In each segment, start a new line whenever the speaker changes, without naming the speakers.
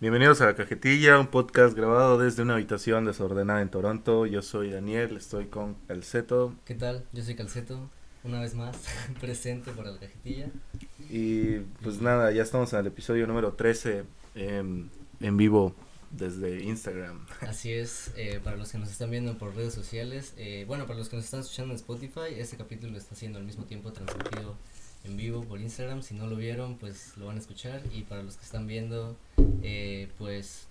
Bienvenidos a La Cajetilla, un podcast grabado desde una habitación desordenada en Toronto. Yo soy Daniel, estoy con Calceto.
¿Qué tal? Yo soy Calceto, una vez más presente para La Cajetilla.
Y pues nada, ya estamos en el episodio número 13 em, en vivo desde Instagram.
Así es, eh, para los que nos están viendo por redes sociales, eh, bueno, para los que nos están escuchando en Spotify, este capítulo está siendo al mismo tiempo transmitido en vivo por Instagram. Si no lo vieron, pues lo van a escuchar. Y para los que están viendo, eh, pues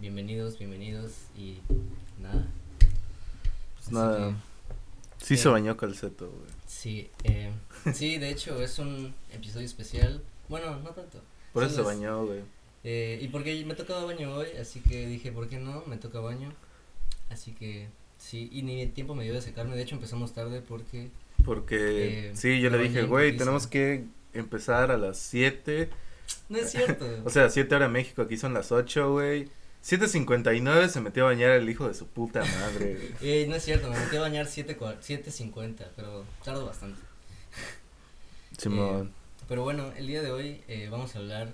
bienvenidos, bienvenidos y nada.
Pues nada. sí se bañó calceto, güey.
Sí, eh, sí, de hecho es un episodio especial. Bueno, no tanto.
Por eso se bañó, güey.
Eh, y porque me tocaba baño hoy, así que dije, ¿por qué no? Me toca baño. Así que sí, y ni tiempo me dio de secarme. De hecho empezamos tarde porque
porque, eh, sí, yo le dije, güey, tenemos que empezar a las 7.
No es cierto.
o sea, 7 horas México, aquí son las 8, güey. 7.59 se metió a bañar el hijo de su puta madre.
eh, no es cierto, me metí a bañar 7.50, pero tardo bastante.
Simón.
Eh, pero bueno, el día de hoy eh, vamos a hablar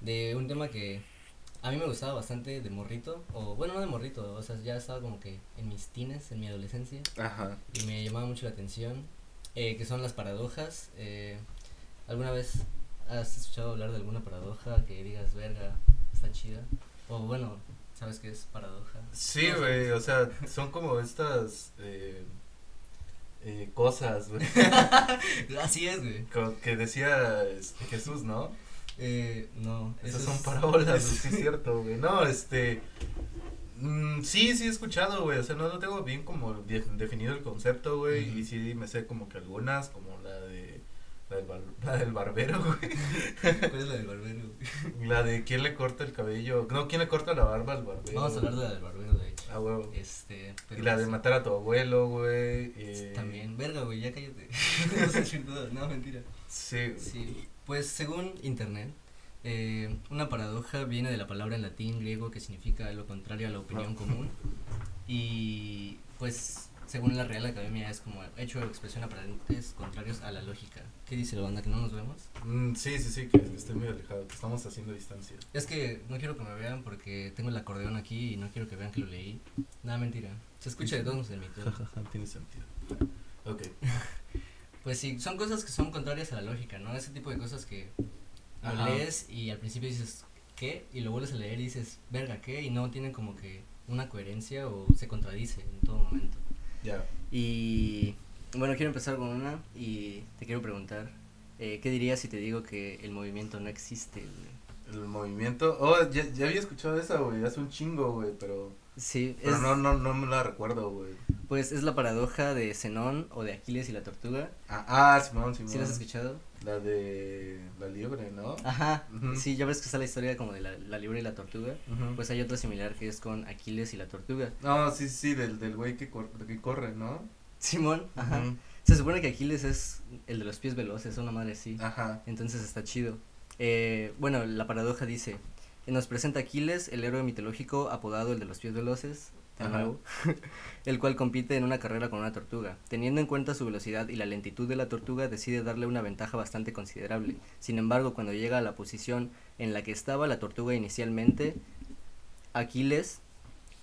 de un tema que a mí me gustaba bastante de morrito, o bueno, no de morrito, o sea, ya estaba como que en mis tines, en mi adolescencia.
Ajá.
Y me llamaba mucho la atención eh, que son las paradojas. Eh, ¿Alguna vez has escuchado hablar de alguna paradoja que digas, verga, está chida? O bueno, ¿sabes qué es paradoja?
Sí, güey, o sea, son como estas eh, cosas, güey.
Así es, güey.
Que decía este, Jesús, ¿no?
Eh, no.
Esas son parábolas, sí es cierto, güey. No, este, Mm, sí, sí he escuchado, güey. O sea, no, no tengo bien como definido el concepto, güey. Y sí me sé como que algunas, como la de. La del, la del barbero, güey.
¿Cuál es la del barbero?
La de quién le corta el cabello. No, quién le corta la barba al barbero.
Vamos a hablar de la del barbero, de hecho.
Ah, güey.
Este.
y la de matar a tu abuelo, güey.
Eh... También, verga, güey, ya cállate. no No, mentira.
Sí.
Sí. Pues según internet, eh, una paradoja viene de la palabra en latín griego que significa lo contrario a la opinión común y pues según la Real Academia es como hecho de expresión aparentes contrarios a la lógica. ¿Qué dice la banda? ¿Que no nos vemos?
Mm, sí, sí, sí, que estoy muy alejado, que estamos haciendo distancia.
Es que no quiero que me vean porque tengo el acordeón aquí y no quiero que vean que lo leí. Nada, mentira. Se escucha de todos en mi
Tiene sentido. Ok.
pues sí, son cosas que son contrarias a la lógica, ¿no? Ese tipo de cosas que lo lees y al principio dices, ¿qué? Y lo vuelves a leer y dices, verga, ¿qué? Y no tienen como que una coherencia o se contradice en todo momento.
Ya.
Y bueno, quiero empezar con una y te quiero preguntar, eh, ¿qué dirías si te digo que el movimiento no existe?
El movimiento, oh, ya, ya había escuchado esa, güey, hace un chingo, güey, pero...
Sí,
pero no, no, no me la recuerdo, güey.
Pues es la paradoja de Zenón o de Aquiles y la tortuga.
Ah, ah Simón, Simón.
¿Sí la has escuchado?
La de la liebre, ¿no?
Ajá, sí, ya ves que está la historia como de la, la liebre y la tortuga. Pues hay otra similar que es con Aquiles y la tortuga.
No, sí, sí, del, del güey que, cor que corre, ¿no?
Simón, ajá. Se supone que Aquiles es el de los pies veloces, una madre así.
Ajá.
Entonces está chido. Eh, bueno, la paradoja dice, nos presenta Aquiles, el héroe mitológico apodado el de los pies veloces, el cual compite en una carrera con una tortuga. Teniendo en cuenta su velocidad y la lentitud de la tortuga, decide darle una ventaja bastante considerable. Sin embargo, cuando llega a la posición en la que estaba la tortuga inicialmente, Aquiles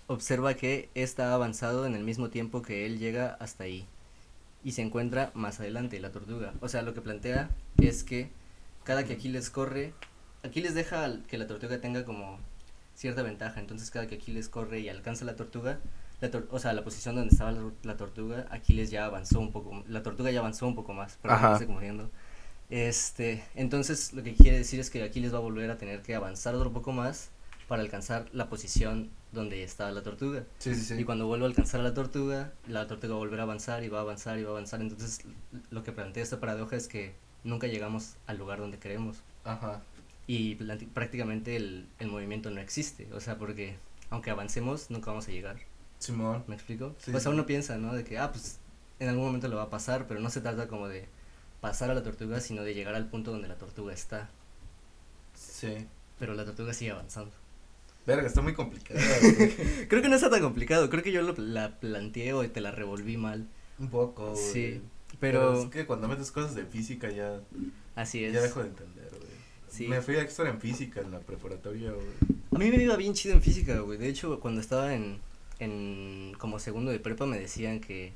observa que ésta ha avanzado en el mismo tiempo que él llega hasta ahí y se encuentra más adelante la tortuga. O sea, lo que plantea es que cada que Aquiles corre, Aquiles deja que la tortuga tenga como cierta ventaja. Entonces cada que Aquiles corre y alcanza la tortuga, la o sea, la posición donde estaba la, tortuga, Aquiles ya avanzó un poco, la tortuga ya avanzó un poco más, pero se moviendo. Este, entonces lo que quiere decir es que Aquiles va a volver a tener que avanzar otro poco más para alcanzar la posición donde estaba la tortuga.
Sí, sí, sí.
Y cuando vuelva a alcanzar a la tortuga, la tortuga va a volver a avanzar y va a avanzar y va a avanzar. Entonces lo que plantea esta paradoja es que nunca llegamos al lugar donde queremos.
Ajá
y prácticamente el, el, movimiento no existe, o sea, porque aunque avancemos, nunca vamos a llegar.
Simón.
¿Me explico? Sí, pues uno piensa, ¿no? De que, ah, pues en algún momento lo va a pasar, pero no se trata como de pasar a la tortuga, sino de llegar al punto donde la tortuga está.
Sí.
Pero la tortuga sigue avanzando.
Verga, está muy complicado.
creo que no está tan complicado, creo que yo lo, la planteé o te la revolví mal.
Un poco.
Sí, pero...
Es que cuando metes cosas de física ya...
Así es.
Ya dejo de entender.
Sí.
Me fui a extra en física en la preparatoria, güey.
A mí me iba bien chido en física, güey. De hecho, cuando estaba en, en como segundo de prepa me decían que,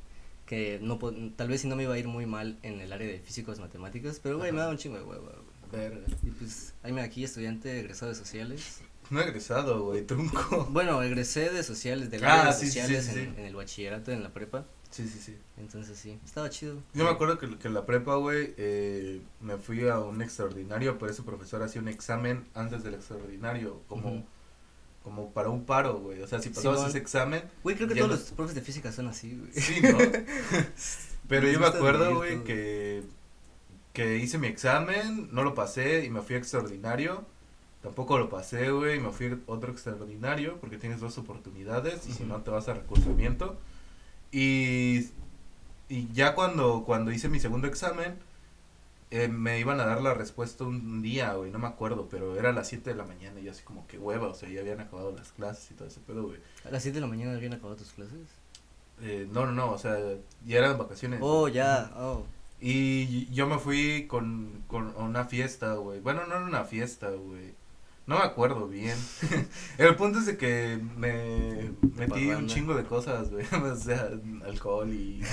que no tal vez si no me iba a ir muy mal en el área de físicos matemáticas, pero güey, me daba un chingo de huevo.
Verga.
Y pues, ahí me aquí, estudiante egresado de sociales.
No egresado, güey, trunco.
Bueno, egresé de sociales, del
Ah,
área de
sí, sí, sí,
sociales
sí,
en,
sí.
en el bachillerato, en la prepa.
Sí, sí, sí.
Entonces sí, estaba chido.
Yo me acuerdo que, que en la prepa, güey, eh, me fui a un extraordinario, pero ese profesor hacía un examen antes del extraordinario, como, como para un paro, güey. O sea, si pasabas ese examen,
Güey, creo que todos
no-
los profes de física son así, güey.
sí, ¿no? pero yo me acuerdo, güey, que, que hice mi examen, no lo pasé y me fui a extraordinario. Tampoco lo pasé, güey, y me fui a otro extraordinario porque tienes dos oportunidades y si no te vas a recursamiento. Y, y ya cuando, cuando hice mi segundo examen, eh, me iban a dar la respuesta un día, güey, no me acuerdo, pero era a las 7 de la mañana y yo así como que hueva, o sea, ya habían acabado las clases y todo ese pedo, güey.
A las 7 de la mañana habían acabado tus clases.
Eh, no, no, no, o sea, ya eran vacaciones.
Oh, ya, oh.
Y yo me fui con, con a una fiesta, güey. Bueno, no era una fiesta, güey. No me acuerdo bien. El punto es de que me metí un chingo de cosas, güey. O sea, alcohol y,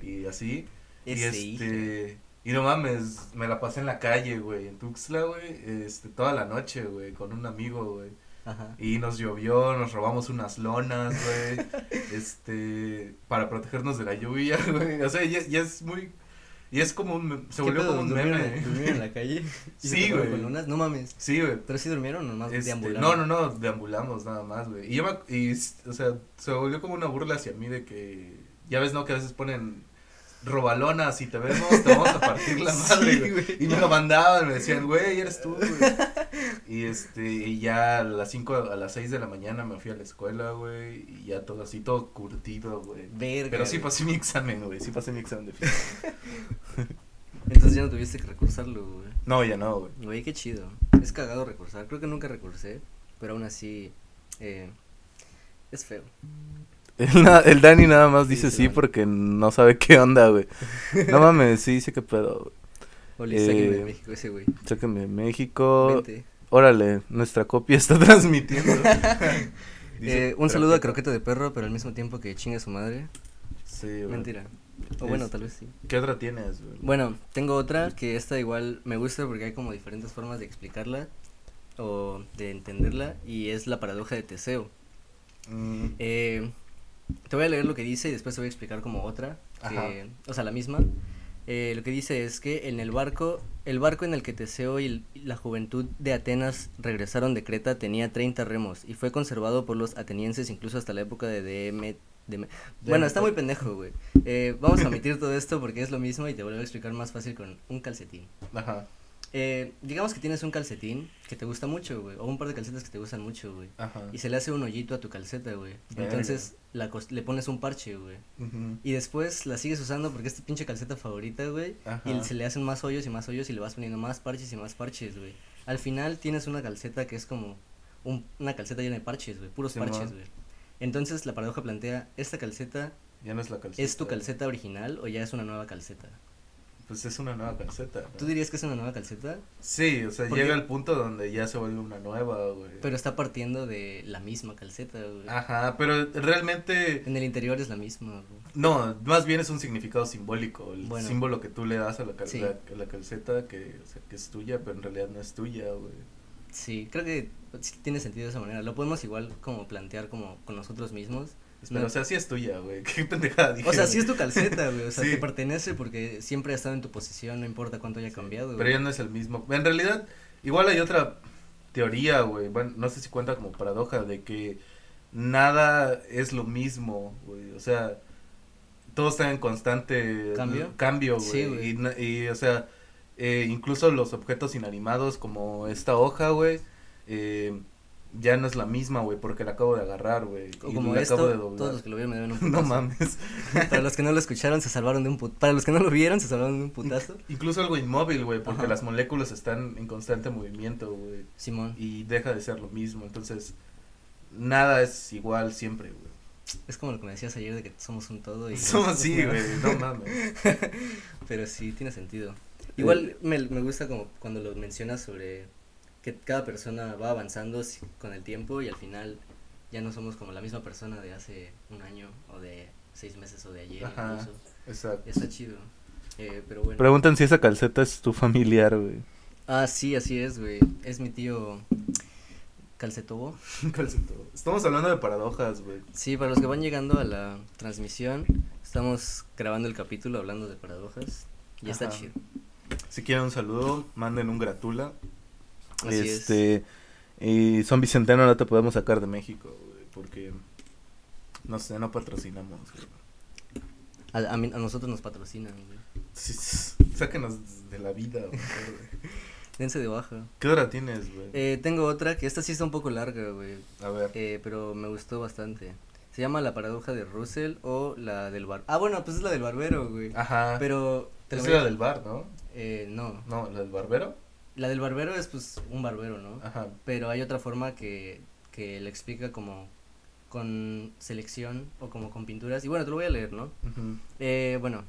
y así. y este. Y no mames, me la pasé en la calle, güey, en Tuxtla, güey, este, toda la noche, güey, con un amigo, güey.
Ajá.
Y nos llovió, nos robamos unas lonas, güey, este, para protegernos de la lluvia, güey. O sea, ya, ya es muy, y es como un, se
¿Qué
volvió
pedo,
como un
¿Durmieron,
meme.
¿Durmieron en la calle? ¿Y
Sí, güey.
No mames.
Sí, güey.
¿Pero sí durmieron o nomás
Este,
deambularon?
no, no, no, deambulamos nada más, güey. Y yo me, y, o sea, se volvió como una burla hacia mí de que, ya ves, ¿no? Que a veces ponen robalonas y te vemos, te vamos a partir la madre,
Sí,
güey.
güey.
Y me lo mandaban, me decían, güey, eres tú, güey. Y este, y ya a las 5, a las 6 de la mañana me fui a la escuela, güey, y ya todo así, todo curtido, güey.
Verga.
Pero sí pasé mi examen, güey, sí pasé mi examen de física.
Entonces ya no tuviste que recursarlo, güey.
No, ya no, güey.
Güey, qué chido. Es cagado recursar. Creo que nunca recursé, pero aún así, eh, es feo.
El, Dani nada más dice sí porque no sabe qué onda, güey. No mames, sí, sí que pedo, güey.
Oli, sáquenme de
Eh,
México ese güey.
Sáquenme de México.
Vente.
Órale, nuestra copia está transmitiendo. Dice,
Eh, un saludo a
croqueta.
De Perro, pero al mismo tiempo que chingue a su madre.
Sí, güey.
Mentira. O bueno, tal vez sí.
¿Qué otra tienes, güey?
Bueno, tengo otra que esta igual me gusta porque hay como diferentes formas de explicarla o de entenderla y es la paradoja de Teseo.
Mm,
Eh, te voy a leer lo que dice y después te voy a explicar como otra, que- o sea, la misma. Eh, lo que dice es que en el barco, el barco en el que Teseo y la juventud de Atenas regresaron de Creta tenía 30 remos y fue conservado por los atenienses incluso hasta la época de Deme- Deme- Bueno, está muy pendejo, güey. Eh, vamos a omitir todo esto porque es lo mismo y te voy a explicar más fácil con un calcetín.
Ajá,
Eh, digamos que tienes un calcetín que te gusta mucho, güey, o un par de calcetas que te gustan mucho, güey. Y se le hace un hoyito a tu calceta, güey. Entonces la le pones un parche, güey. Y después la sigues usando porque es tu pinche calceta favorita, güey. Y se le hacen más hoyos y más hoyos y le vas poniendo más parches y más parches, güey. Al final tienes una calceta que es como un- una calceta llena de parches, güey. Puros parches, güey. Entonces la paradoja plantea, ¿esta calceta
Ya no es la calceta.
es tu calceta original o ya es una nueva calceta?
Pues es una nueva calceta. ¿no?
¿Tú dirías que es una nueva calceta?
Sí, o sea, llega el punto donde ya se vuelve una nueva, güey.
Pero está partiendo de la misma calceta, güey.
Ajá, pero realmente
En el interior es la misma, güey.
No, más bien es un significado simbólico, el
Bueno.
símbolo que tú le das a la, cal-
Sí.
la, a la calceta que, o sea, que es tuya, pero en realidad no es tuya, güey.
Sí, creo que sí tiene sentido de esa manera. Lo podemos igual como plantear como con nosotros mismos.
Pero,
No-
o sea, sí es tuya, güey. Qué pendejada dije.
O sea, sí es tu calceta, güey. O sea,
Sí.
te pertenece porque siempre ha estado en tu posición, no importa cuánto haya cambiado.
Pero
güey.
ya no es el mismo. En realidad, igual hay otra teoría, güey. Bueno, no sé si cuenta como paradoja de que nada es lo mismo, güey. O sea, todo está en constante
¿Cambio?
cambio, güey.
Sí, güey.
y, y, o sea, eh, incluso los objetos inanimados como esta hoja, güey, eh, ya no es la misma, güey, porque la acabo de agarrar, güey.
O
y
como
la
esto,
acabo de doblar.
todos los que lo vieron me deben un
No
putazo.
mames.
Para los que no lo escucharon, se salvaron de un putazo. Para los que no lo vieron, se salvaron de un putazo.
Incluso algo inmóvil, güey, porque
Ajá.
las moléculas están en constante movimiento, güey.
Simón,
y deja de ser lo mismo. Entonces, nada es igual siempre, güey.
es como lo que me decías ayer de que somos un todo y...
Somos
no- no-
güey, no mames.
Pero sí, tiene sentido. Igual me, me gusta como cuando lo mencionas sobre que cada persona va avanzando con el tiempo y al final ya no somos como la misma persona de hace un año o de seis meses o de ayer
Ajá.
incluso.
Exacto.
Está chido. Eh, pero bueno.
Preguntan si esa calceta es tu familiar, güey.
Ah, sí, así es, güey. Es mi tío Calcetobo.
Estamos hablando de paradojas, güey.
Sí, para los que van llegando a la transmisión, estamos grabando el capítulo hablando de paradojas y está
Ajá.
chido.
Si quieren un saludo, manden un gratula.
Así es.
este, y son Vicenteno no te podemos sacar de México, güey, porque no sé, no patrocinamos. güey.
A, a mí- a nosotros nos patrocinan, güey.
Sí, sáquenos de la vida, güey.
Dense de baja.
¿Qué hora tienes, güey?
Eh, tengo otra que esta sí está un poco larga, güey.
A ver.
Eh, pero me gustó bastante. Se llama la paradoja de Russell o la del bar. Ah, bueno, pues es la del barbero, güey.
Ajá.
Pero te
es la del bar, ¿no?
Eh, no.
No, la del barbero.
La del barbero es pues un barbero, ¿no?
Ajá.
Pero hay otra forma que, que le explica como con selección o como con pinturas. Y bueno, te lo voy a leer, ¿no? Eh, bueno,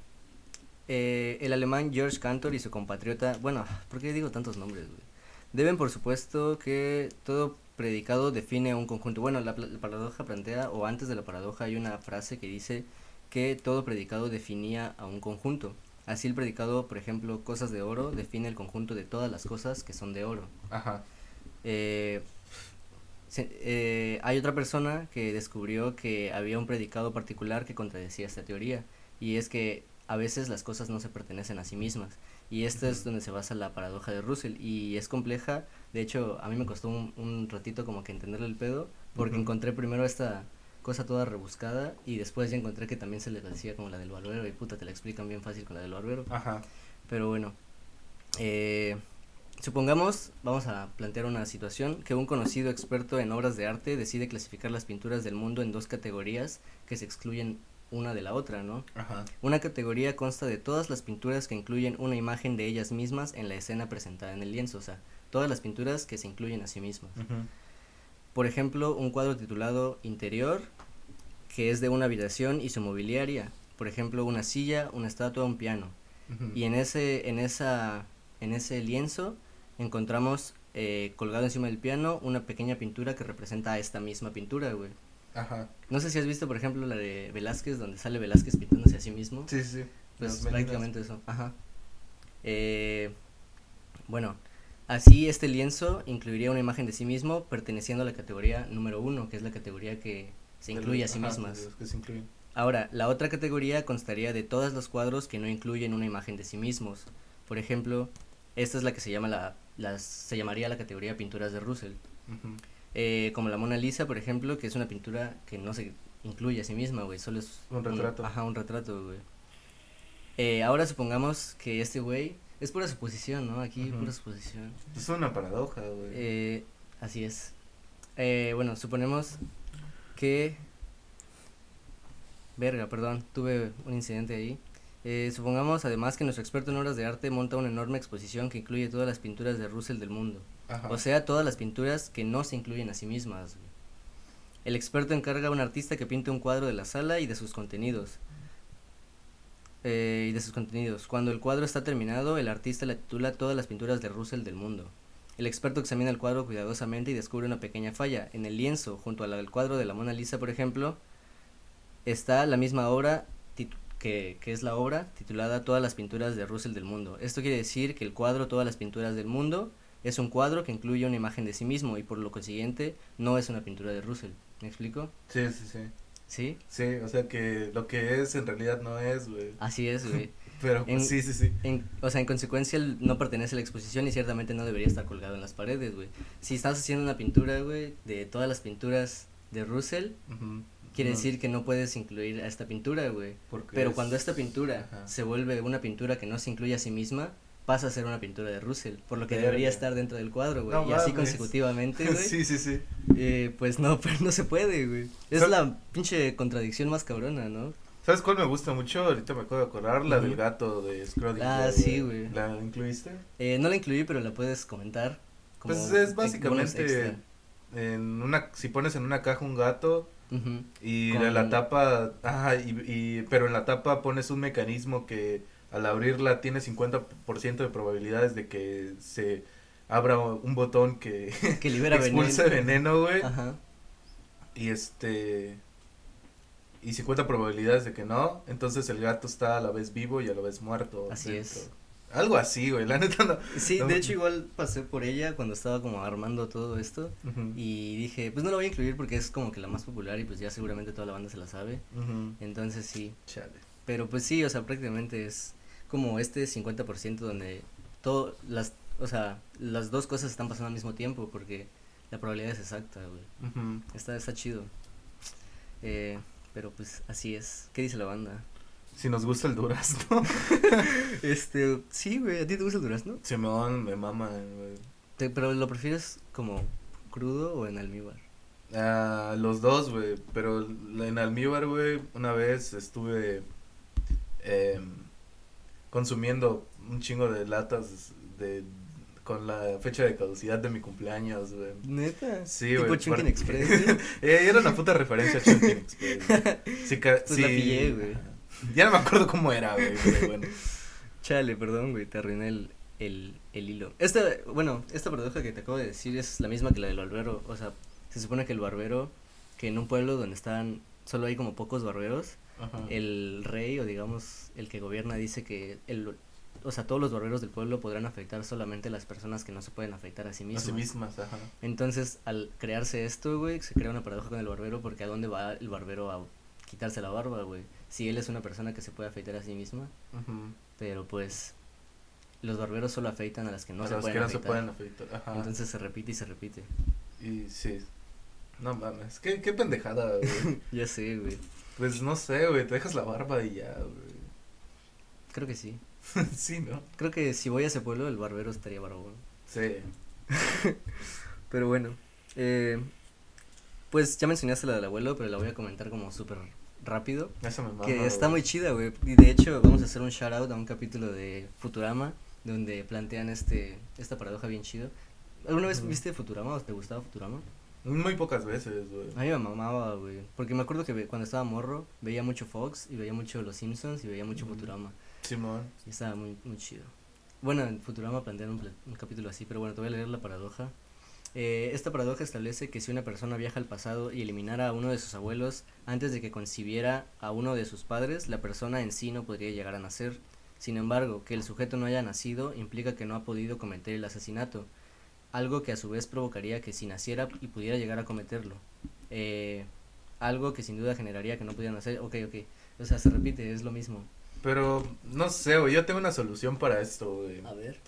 eh, el alemán George Cantor y su compatriota, bueno, ¿por qué digo tantos nombres, güey? Deben, por supuesto, que todo predicado define un conjunto. Bueno, la paradoja plantea, o antes de la paradoja hay una frase que dice que todo predicado definía a un conjunto. Así el predicado, por ejemplo, cosas de oro, define el conjunto de todas las cosas que son de oro.
Ajá.
Eh, se- eh, hay otra persona que descubrió que había un predicado particular que contradecía esta teoría y es que a veces las cosas no se pertenecen a sí mismas y esto es donde se basa la paradoja de Russell y es compleja de hecho a mí me costó un, un ratito como que entenderle el pedo porque encontré primero esta cosa toda rebuscada y después ya encontré que también se le decía como la del barbero y puta te la explican bien fácil con la del barbero
Ajá.
pero bueno, eh, supongamos, vamos a plantear una situación, que un conocido experto en obras de arte decide clasificar las pinturas del mundo en dos categorías que se excluyen una de la otra, ¿no?
Ajá.
Una categoría consta de todas las pinturas que incluyen una imagen de ellas mismas en la escena presentada en el lienzo, o sea, todas las pinturas que se incluyen a sí mismas.
Ujú.
Por ejemplo, un cuadro titulado Interior, que es de una habitación y su mobiliaria. Por ejemplo, una silla, una estatua, un piano. Y en ese, en esa, en ese lienzo encontramos eh, colgado encima del piano una pequeña pintura que representa a esta misma pintura, güey.
Ajá.
No sé si has visto, por ejemplo, la de Velázquez, donde sale Velázquez pintándose a sí mismo.
Sí, sí.
Pues prácticamente eso, ajá. Eh, bueno, así este lienzo incluiría una imagen de sí mismo perteneciendo a la categoría número uno, que es la categoría que se incluye a sí
ajá,
mismas.
que se.
Ahora, la otra categoría constaría de todos los cuadros que no incluyen una imagen de sí mismos. Por ejemplo, esta es la que se llama la, se llamaría la categoría pinturas de Russell. Eh, como la Mona Lisa, por ejemplo, que es una pintura que no se incluye a sí misma, güey, solo es
Un retrato.
ajá, un retrato, güey. Eh, ahora supongamos que este güey, es pura suposición, ¿no? Aquí pura suposición.
Es una paradoja, güey.
Eh, así es. Eh, bueno, suponemos que... Verga, perdón, tuve un incidente ahí. Eh, supongamos además que nuestro experto en obras de arte monta una enorme exposición que incluye todas las pinturas de Russell del mundo.
Ajá.
O sea, todas las pinturas que no se incluyen a sí mismas. güey. El experto encarga a un artista que pinte un cuadro de la sala y de sus contenidos. Eh, y de sus contenidos. Cuando el cuadro está terminado, el artista le titula todas las pinturas de Russell del mundo. El experto examina el cuadro cuidadosamente y descubre una pequeña falla. En el lienzo, junto al cuadro de la Mona Lisa, por ejemplo, está la misma obra que, que es la obra titulada Todas las pinturas de Russell del mundo. Esto quiere decir que el cuadro Todas las pinturas del mundo es un cuadro que incluye una imagen de sí mismo y por lo consiguiente no es una pintura de Russell. ¿Me explico?
Sí, sí, sí.
¿Sí?
Sí, o sea que lo que es en realidad no es, güey.
Así es, güey.
Pero
En-
sí, sí, sí.
En- o sea, en consecuencia él no pertenece a la exposición y ciertamente no debería estar colgado en las paredes, güey. Si estás haciendo una pintura, güey, de todas las pinturas de Russell, quiere decir que no puedes incluir a esta pintura, güey. Pero
es-
cuando esta pintura
Ajá.
se vuelve una pintura que no se incluye a sí misma, pasa a ser una pintura de Russell, por lo que debería estar dentro del cuadro, güey.
No
y así consecutivamente, güey.
sí, sí, sí.
eh, pues no, pero no se puede, güey. Es la pinche contradicción más cabrona, ¿no?
¿Sabes cuál me gusta mucho? Ahorita me acabo de acordar, la del gato de Scrooge.
Ah, sí, güey.
¿La incluiste?
Eh, no la incluí, pero la puedes comentar. Como
Pues es básicamente en una, si pones en una caja un gato
Ujú.
y
Con-
la, la tapa, ajá, y, y, pero en la tapa pones un mecanismo que al abrirla tiene 50% de probabilidades de que se abra un botón que,
Que libera
expulse
veneno.
güey.
Ajá.
Y este. Y 50 probabilidades de que no. Entonces el gato está a la vez vivo y a la vez muerto.
Así
dentro.
es.
Algo así, güey. La neta no.
Sí,
no-
de hecho igual pasé por ella cuando estaba como armando todo esto y dije, pues no la voy a incluir porque es como que la más popular y pues ya seguramente toda la banda se la sabe. Entonces sí,
Chale.
pero pues sí, o sea, prácticamente es como este 50% donde todo las o sea, las dos cosas están pasando al mismo tiempo porque la probabilidad es exacta, güey.
Ujú.
Está está chido. Eh, pero pues así es. ¿Qué dice la banda?
Si nos gusta el durazno.
Este, sí, güey, ¿a ti te gusta el durazno?
Se me van, me mama, güey.
Pero lo prefieres como crudo o en almíbar?
Ah, los dos, güey. Pero en almíbar, güey, una vez estuve em, consumiendo un chingo de latas de con la fecha de caducidad de mi cumpleaños, güey.
Neta.
Sí,
Tipo
güey.
Chunkin Express. güey.
Eh, era una puta referencia a Chunkin Express. güey. Sí, ca-
Pues la
sí.
pillé, güey.
Ya no me acuerdo cómo era, güey, pero bueno.
Chale, perdón, güey, te arruiné el, el, el hilo. Esta, bueno, esta paradoja que te acabo de decir es la misma que la del barbero. O sea, se supone que el barbero, que en un pueblo donde están, solo hay como pocos barberos,
Ajá.
el rey o digamos el que gobierna dice que el, o sea, todos los barberos del pueblo podrán afectar solamente a las personas que no se pueden afectar a sí
A
mismas.
sí mismas, ajá.
Entonces, al crearse esto, güey, se crea una paradoja con el barbero porque ¿a dónde va el barbero a quitarse la barba, güey? Si él es una persona que se puede afeitar a sí misma, pero pues los barberos solo afeitan a las que no
a
se pueden
que no se pueden afeitar. Ajá.
Entonces se repite y se repite.
Y sí. No mames. Qué, qué pendejada, güey.
Ya sé, güey.
pues no sé, güey. Te dejas la barba y ya, güey.
Creo que sí.
sí, ¿no?
Creo que si voy a ese pueblo, el barbero estaría barbón.
Sí.
Pero bueno, eh, pues ya mencionaste la del abuelo, pero la voy a comentar como súper rápido.
Esa me mama,
Que está
güey.
muy chida, güey. Y de hecho, vamos a hacer un shout out a un capítulo de Futurama, donde plantean este esta paradoja bien chido. ¿Alguna vez viste Futurama o te gustaba Futurama?
Muy pocas veces, güey.
A mí me mamaba, güey. Porque me acuerdo que ve- cuando estaba morro, veía mucho Fox y veía mucho Los Simpsons y veía mucho. Futurama.
Simón.
Y estaba muy, muy chido. Bueno, en Futurama plantean un, un capítulo así, pero bueno, te voy a leer la paradoja. Eh, esta paradoja establece que si una persona viaja al pasado y eliminara a uno de sus abuelos antes de que concibiera a uno de sus padres, la persona en sí no podría llegar a nacer. Sin embargo, que el sujeto no haya nacido implica que no ha podido cometer el asesinato, algo que a su vez provocaría que si naciera y pudiera llegar a cometerlo. Eh, algo que sin duda generaría que no pudiera nacer. Ok, ok. O sea, se repite, es lo mismo.
Pero no sé, güey. Yo tengo una solución para esto, güey.
A ver.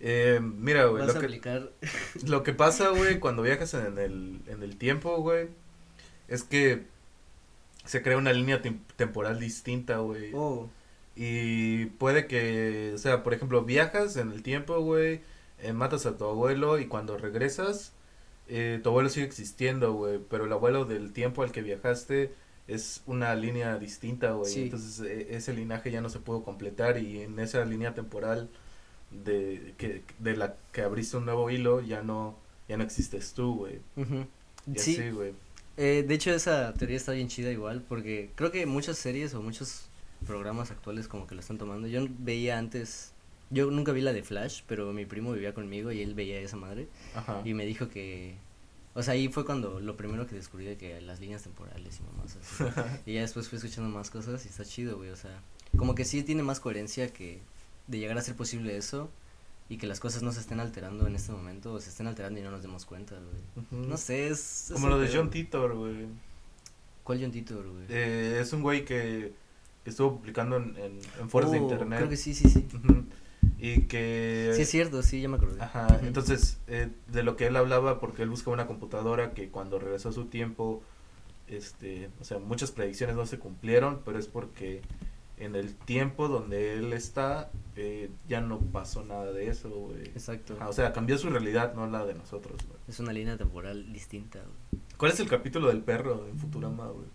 Eh, mira, güey. Lo
a
que,
aplicar
lo que pasa, güey, cuando viajas en el, en el tiempo, güey, es que se crea una línea tem- temporal distinta, güey.
Oh,
Y puede que, o sea, por ejemplo, viajas en el tiempo, güey, eh, matas a tu abuelo y cuando regresas, eh, tu abuelo sigue existiendo, güey, pero el abuelo del tiempo al que viajaste es una línea distinta, güey.
Sí.
Entonces e- ese linaje ya no se pudo completar y en esa línea temporal de, que, de la que abriste un nuevo hilo ya no, ya no existes tú, güey.
ujú.
Y
Sí,
güey.
eh, de hecho esa teoría está bien chida igual, porque creo que muchas series o muchos programas actuales como que lo están tomando. Yo veía antes, yo nunca vi la de Flash, pero mi primo vivía conmigo y él veía esa madre
Ajá.
y me dijo que, o sea, ahí fue cuando lo primero que descubrí de que las líneas temporales y mamás así. y ya después fui escuchando más cosas y está chido, güey, o sea, como que sí tiene más coherencia que de llegar a ser posible eso y que las cosas no se estén alterando en este momento o se estén alterando y no nos demos cuenta, güey. No sé, es...
Como lo de. John Titor, güey.
¿Cuál John Titor, güey?
Eh, es un güey que, que estuvo publicando en, en, en foros de
Oh,
internet.
Creo que sí, sí, sí.
Y que...
Sí, es cierto, sí, ya me acordé.
Ajá, entonces, eh, de lo que él hablaba, porque él buscaba una computadora que cuando regresó a su tiempo, este, o sea, muchas predicciones no se cumplieron, pero es porque en el tiempo donde él está, eh, ya no pasó nada de eso, güey.
Exacto.
Ajá, o sea, cambió su realidad, no la de nosotros, güey.
Es una línea temporal distinta, güey.
¿Cuál es el capítulo del perro en Futurama, güey?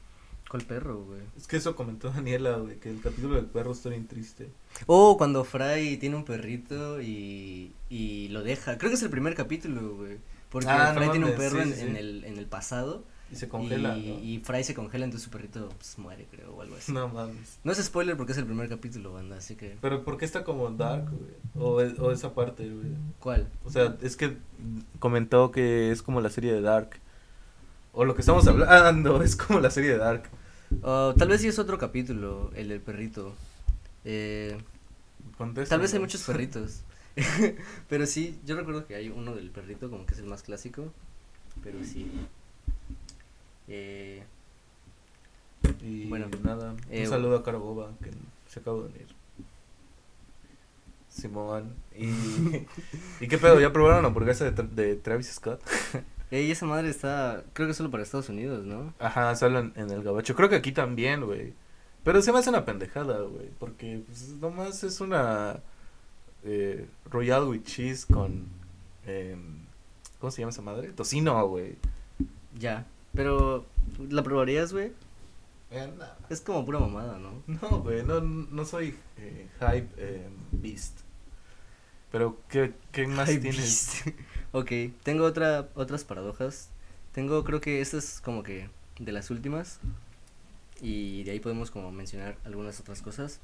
¿Cuál perro, güey?
Es que eso comentó Daniela, güey, que el capítulo del perro está bien triste.
Oh, cuando Fry tiene un perrito y, y lo deja. Creo que es el primer capítulo, güey. Porque
Ah, no
Fry tiene un perro
sí,
en,
sí,
en
sí.
el, en el pasado
Y se congela,
y,
¿no?
y Fry se congela, entonces su perrito pues, muere, creo, o algo así.
No mames.
No es spoiler porque es el primer capítulo, banda, así que...
Pero ¿por qué está como dark, güey? O, o esa parte, güey.
¿Cuál?
O sea, es que comentó que es como la serie de Dark. O lo que estamos hablando es como la serie de Dark.
Oh, tal vez sí es otro capítulo, el del perrito. Eh,
Contesta,
tal vez hay muchos perritos. pero sí, yo recuerdo que hay uno del perrito, como que es el más clásico. Pero sí. Eh,
Y
Bueno,
nada,
eh,
un saludo a Caro Boba, que se acaba de unir. Simón. Y, ¿Y qué pedo? ¿Ya probaron la hamburguesa de, Tra- de Travis Scott?
ey, esa madre está, creo que solo para Estados Unidos, ¿no?
Ajá, solo en, en el gabacho. Creo que aquí también, güey. Pero se me hace una pendejada, güey. Porque pues, nomás es una eh, Royal with cheese con... em, ¿Cómo se llama esa madre? Tocino, güey.
Ya. Pero, ¿la probarías, güey?
Eh.
Es como pura mamada, ¿no?
No, güey, no, no soy eh, hype eh, beast. Pero, ¿qué, qué más tienes?
viste. Ok, tengo otra, otras paradojas. Tengo, creo que esta es como que de las últimas. Y de ahí podemos como mencionar algunas otras cosas.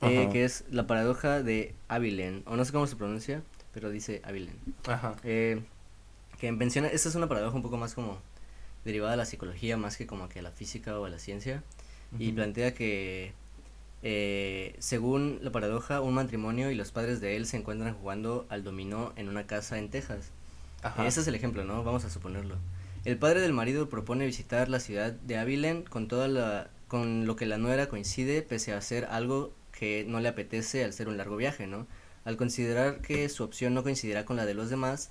eh, que es la paradoja de Abilene. O no sé cómo se pronuncia, pero dice Abilene.
Ajá.
Eh, que menciona, esta es una paradoja un poco más como derivada de la psicología más que como que a la física o a la ciencia. Y plantea que, eh, según la paradoja, un matrimonio y los padres de él se encuentran jugando al dominó en una casa en Texas.
Ajá.
Ese es el ejemplo, ¿no? Vamos a suponerlo. El padre del marido propone visitar la ciudad de Abilene con toda la con lo que la nuera coincide pese a hacer algo que no le apetece al ser un largo viaje, ¿no? Al considerar que su opción no coincidirá con la de los demás,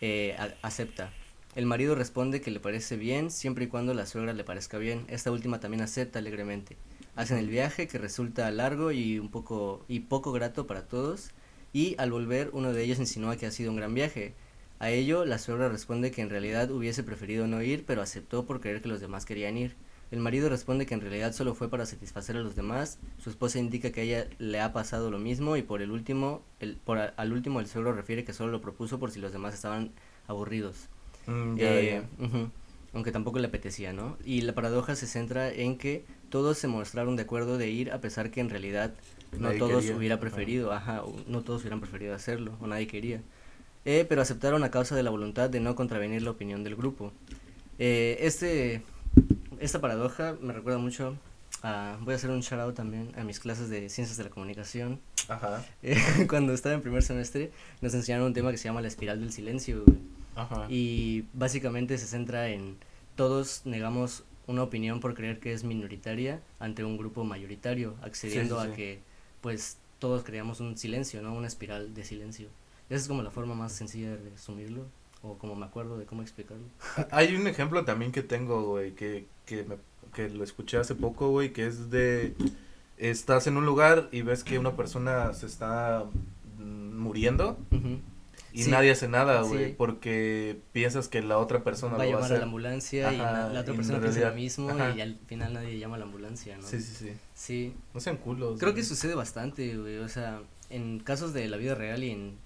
eh, acepta. El marido responde que le parece bien siempre y cuando la suegra le parezca bien. Esta última también acepta alegremente. Hacen el viaje que resulta largo y un poco y poco grato para todos y al volver uno de ellos insinúa que ha sido un gran viaje. A ello la suegra responde que en realidad hubiese preferido no ir, pero aceptó por creer que los demás querían ir. El marido responde que en realidad solo fue para satisfacer a los demás. Su esposa indica que a ella le ha pasado lo mismo y por el último, el, por a- al último el suegro refiere que solo lo propuso por si los demás estaban aburridos.
Mm, ya,
Eh,
ya.
Aunque tampoco le apetecía, ¿no? Y la paradoja se centra en que todos se mostraron de acuerdo de ir a pesar que en realidad no
Nadie
todos
quería,
hubiera preferido, ajá, no todos hubieran preferido hacerlo, o nadie quería. Eh, pero aceptaron a causa de la voluntad de no contravenir la opinión del grupo. Eh, este, esta paradoja me recuerda mucho a, voy a hacer un shout out también a mis clases de ciencias de la comunicación.
Ajá.
Eh, cuando estaba en primer semestre nos enseñaron un tema que se llama la espiral del silencio, güey.
Ajá.
Y básicamente se centra en todos negamos una opinión por creer que es minoritaria ante un grupo mayoritario, accediendo
Sí, sí,
a que pues todos creamos un silencio, ¿no? Una espiral de silencio. Esa es como la forma más sencilla de resumirlo, o como me acuerdo de cómo explicarlo.
Hay un ejemplo también que tengo, güey, que, que, me, que lo escuché hace poco, güey, que es de... Estás en un lugar y ves que una persona se está mm, muriendo
Ujú.
y
Sí.
nadie hace nada, güey,
Sí.
porque piensas que la otra persona
Va a
lo va a
llamar a la ambulancia y
Ajá,
la, la otra
y
persona piensa lo mismo
ajá.
y al final nadie llama a la ambulancia, ¿no?
Sí, sí, sí.
Sí,
No sean culos.
Creo
güey.
que sucede bastante, güey, o sea, en casos de la vida real y en,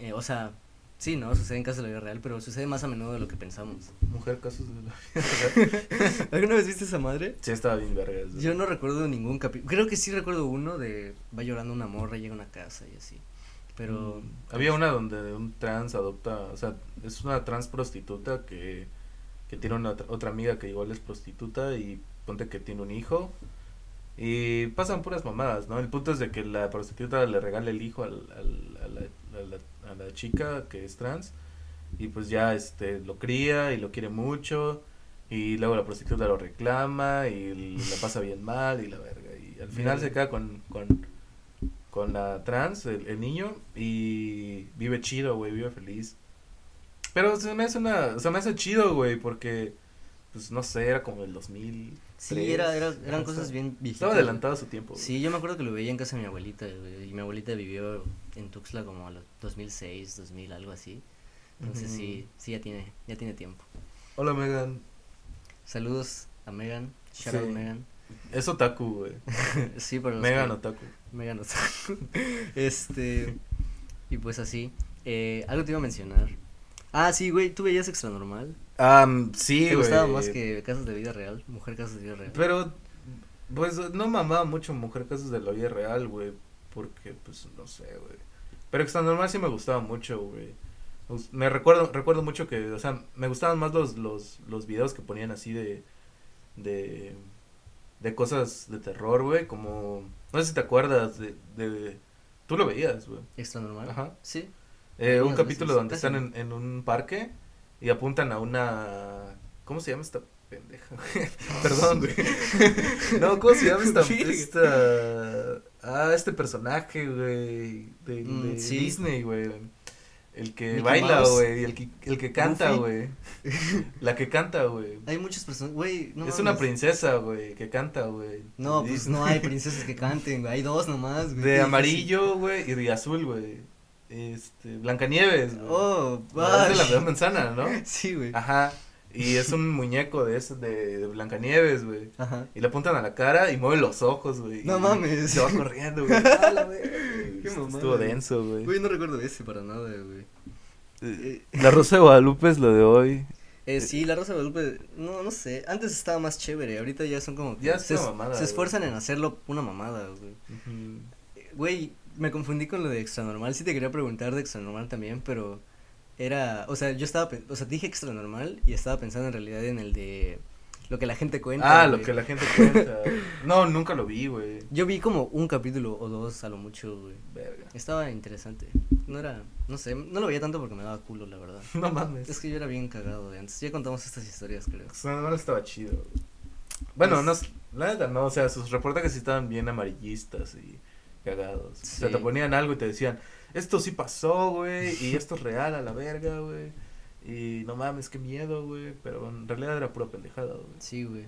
eh, o sea, sí, ¿no? Sucede en casos de la vida real, pero sucede más a menudo de lo que pensamos.
Mujer, casos de la vida real.
¿Alguna vez viste esa madre?
Sí, estaba bien vergas. güey.
Yo no recuerdo ningún capítulo, creo que sí recuerdo uno de va llorando una morra, llega a una casa y así, pero...
Mm, Había una donde un trans adopta, o sea, es una trans prostituta que, que tiene una otra, otra amiga que igual es prostituta y ponte que tiene un hijo y pasan puras mamadas, ¿no? El punto es de que la prostituta le regala el hijo al, al- a, la, a, la, a la chica que es trans y pues ya este lo cría y lo quiere mucho y luego la prostituta lo reclama y la pasa bien mal y la verga y al final se queda con, con con la trans, el, el niño, y vive chido, güey, vive feliz. Pero se me hace una, se me hace chido, güey, porque, pues, no sé, era como el 2000.
Sí, era, era, eran cosas bien viejitas.
Estaba adelantado a su tiempo. güey.
Sí, yo me acuerdo que lo veía en casa de mi abuelita, güey, y mi abuelita vivió en Tuxtla como a los 2006, 2000, algo así. Entonces
Ujú.
sí, sí ya tiene, ya tiene tiempo.
Hola, Megan.
Saludos a Megan, shout out
Sí.
Megan.
Es otaku, güey.
sí, para los
Megan
que-
otaku.
Megan Otaku. este, y pues así, eh, algo te iba a mencionar. Ah, sí, güey, ¿tú veías Extra Normal?
Um, sí,
¿Te gustaba más que Casos de Vida Real? Mujer Casos de Vida Real.
Pero, pues, no mamaba mucho Mujer Casos de la Vida Real, güey, porque, pues, no sé, güey. Pero Extra Normal sí me gustaba mucho, güey. Us- Me recuerdo, recuerdo mucho que, o sea, me gustaban más los, los, los videos que ponían así de, de, de cosas de terror, güey, como, no sé si te acuerdas de, de, tú lo veías, güey.
¿Extra normal?
Ajá.
Sí.
Eh, un capítulo
veces,
donde
casi
están en un parque y apuntan a una, ¿cómo se llama esta pendeja? Perdón, güey. no, ¿cómo se llama esta, esta, ah, este personaje, güey, de,
Mm,
de
sí.
Disney, güey. El que
Mickey
baila, güey, y el que, el que canta, güey. La que canta, güey.
Hay muchas personas, güey, no
es una princesa, güey, que canta, güey.
No, pues
Disney.
no hay princesas que canten, güey. Hay dos nomás, güey.
De amarillo, güey, y de azul, güey. Este, Blancanieves, güey.
Oh,
es de la verdad manzana, ¿no?
Sí, güey.
Ajá. Y es un muñeco de ese de, de Blancanieves, güey.
Ajá.
Y le apuntan a la cara y mueve los ojos, güey.
No
y
mames.
Se va corriendo, güey. La.
Qué mamada,
Estuvo denso, güey.
Güey, no recuerdo ese para nada, güey.
Eh, La Rosa de Guadalupe es lo de hoy.
Eh, sí, la Rosa de Guadalupe, no, no sé, antes estaba más chévere, ahorita ya son como que
Ya es
se,
una mamada,
se
güey.
esfuerzan en hacerlo una mamada, güey. Eh, Güey, me confundí con lo de extra normal, sí te quería preguntar de extra normal también, pero era, o sea, yo estaba, o sea, dije extra normal y estaba pensando en realidad en el de lo que la gente cuenta.
Ah, lo que la gente cuenta. no, nunca lo vi, güey.
Yo vi como un capítulo o dos a lo mucho, güey.
Verga.
Estaba interesante. No era, no sé, no lo veía tanto porque me daba culo, la verdad.
No mames.
Es que yo era bien cagado de antes. Ya contamos estas historias, creo.
No, no estaba chido. güey. Bueno,
Pues-
no, la neta no, o sea, sus reportajes sí estaban bien amarillistas y cagados. O sea,
Sí.
te ponían algo y te decían, esto sí pasó, güey, y esto es real a la verga, güey. Y no mames, qué miedo, güey, pero en realidad era pura pendejada, güey.
Sí, güey.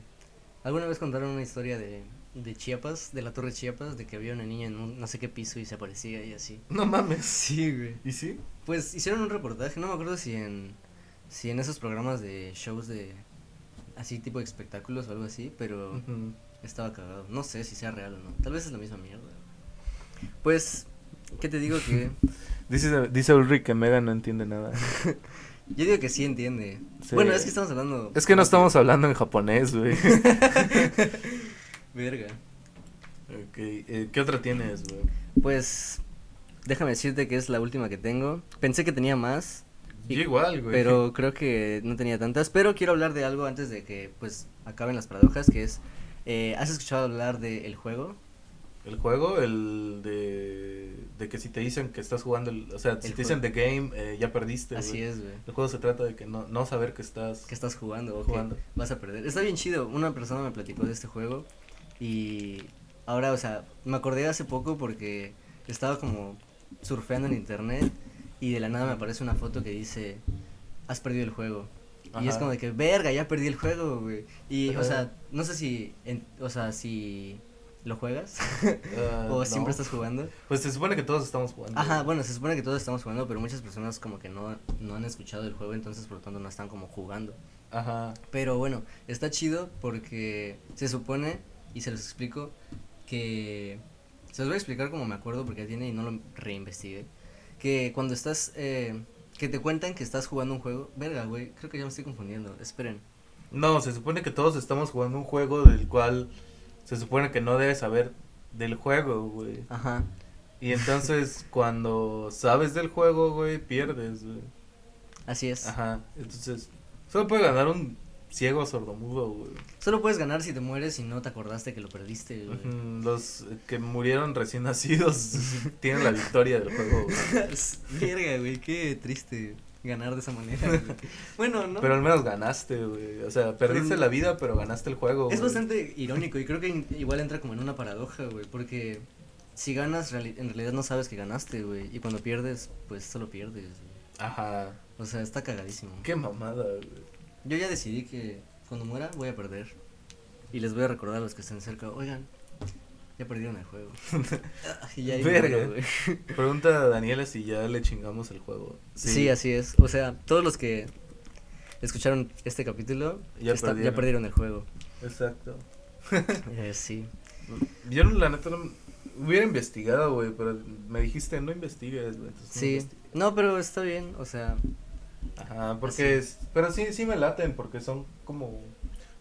¿Alguna vez contaron una historia de, de Chiapas, de la Torre Chiapas, de que había una niña en un no sé qué piso y se aparecía y así?
No mames.
Sí, güey.
¿Y sí?
Pues hicieron un reportaje, no me acuerdo si en si en esos programas de shows de así tipo de espectáculos o algo así, pero estaba cagado. No sé si sea real o no. Tal vez es la misma mierda. Pues, ¿qué te digo que
Dice, dice Ulrich que Megan no entiende nada.
yo digo que sí entiende.
Sí.
Bueno, es que estamos hablando
Es que no estamos hablando en japonés, güey.
verga.
ok, eh, ¿qué otra tienes, güey?
Pues déjame decirte que es la última que tengo. Pensé que tenía más, Y-
Yo igual, güey.
pero creo que no tenía tantas. Pero quiero hablar de algo antes de que pues acaben las paradojas, que es, eh, ¿has escuchado hablar del juego?
El juego, el de, de que si te dicen que estás jugando, el, o sea, si
El
te dicen the game, eh, ya perdiste.
Así es, güey.
El juego se trata de que no, no saber que estás.
Que estás jugando o
Jugando.
vas a perder. Está bien chido. Una persona me platicó de este juego y ahora, o sea, me acordé hace poco porque estaba como surfeando en internet y de la nada me aparece una foto que dice, has perdido el juego. Y es como de que, verga, ya perdí el juego, güey. Y, o sea, no sé si, en- o sea, si lo juegas
Ah,
o
no.
siempre estás jugando.
Pues se supone que todos estamos jugando.
Ajá, bueno, se supone que todos estamos jugando, pero muchas personas como que no, no han escuchado el juego, entonces por lo tanto no están como jugando.
Ajá.
Pero bueno, está chido porque se supone, y se los explico, que... Se los voy a explicar como me acuerdo porque ya tiene y no lo reinvestigué. Que cuando estás... Eh, que te cuentan que estás jugando un juego... Verga, güey, creo que ya me estoy confundiendo. Esperen.
No, se supone que todos estamos jugando un juego del cual se supone que no debes saber del juego, güey.
Ajá.
Y entonces cuando sabes del juego, güey, pierdes, güey.
Así es.
Ajá. Entonces, solo puede ganar un ciego sordomudo, güey.
Solo puedes ganar si te mueres y no te acordaste que lo perdiste, güey.
Los que murieron recién nacidos tienen la victoria del juego, güey.
Verga, güey, qué triste ganar de esa manera. bueno, ¿no?
Pero al menos ganaste, güey. O sea, perdiste
Pero-
la vida, pero ganaste el juego.
Es bastante irónico y creo que igual entra como en una paradoja, güey, porque si ganas reali- en realidad no sabes que ganaste, güey, y cuando pierdes, pues solo pierdes. güey.
Ajá.
O sea, está cagadísimo.
Qué mamada, güey.
Yo ya decidí que cuando muera voy a perder. Y les voy a recordar a los que estén cerca, oigan, ya perdieron el juego. y ya
Verga.
güey.
Pregunta a Daniela si ya le chingamos el juego.
Sí. así es. O sea, todos los que escucharon este capítulo
Ya
está- ya
perdieron.
el juego.
Exacto.
Eh, sí.
Yo la neta no hubiera investigado, güey, pero me dijiste no investigues, güey. no
Sí.
investigué.
No, pero está bien, o sea,
Ajá, porque es, pero sí, sí me laten porque son como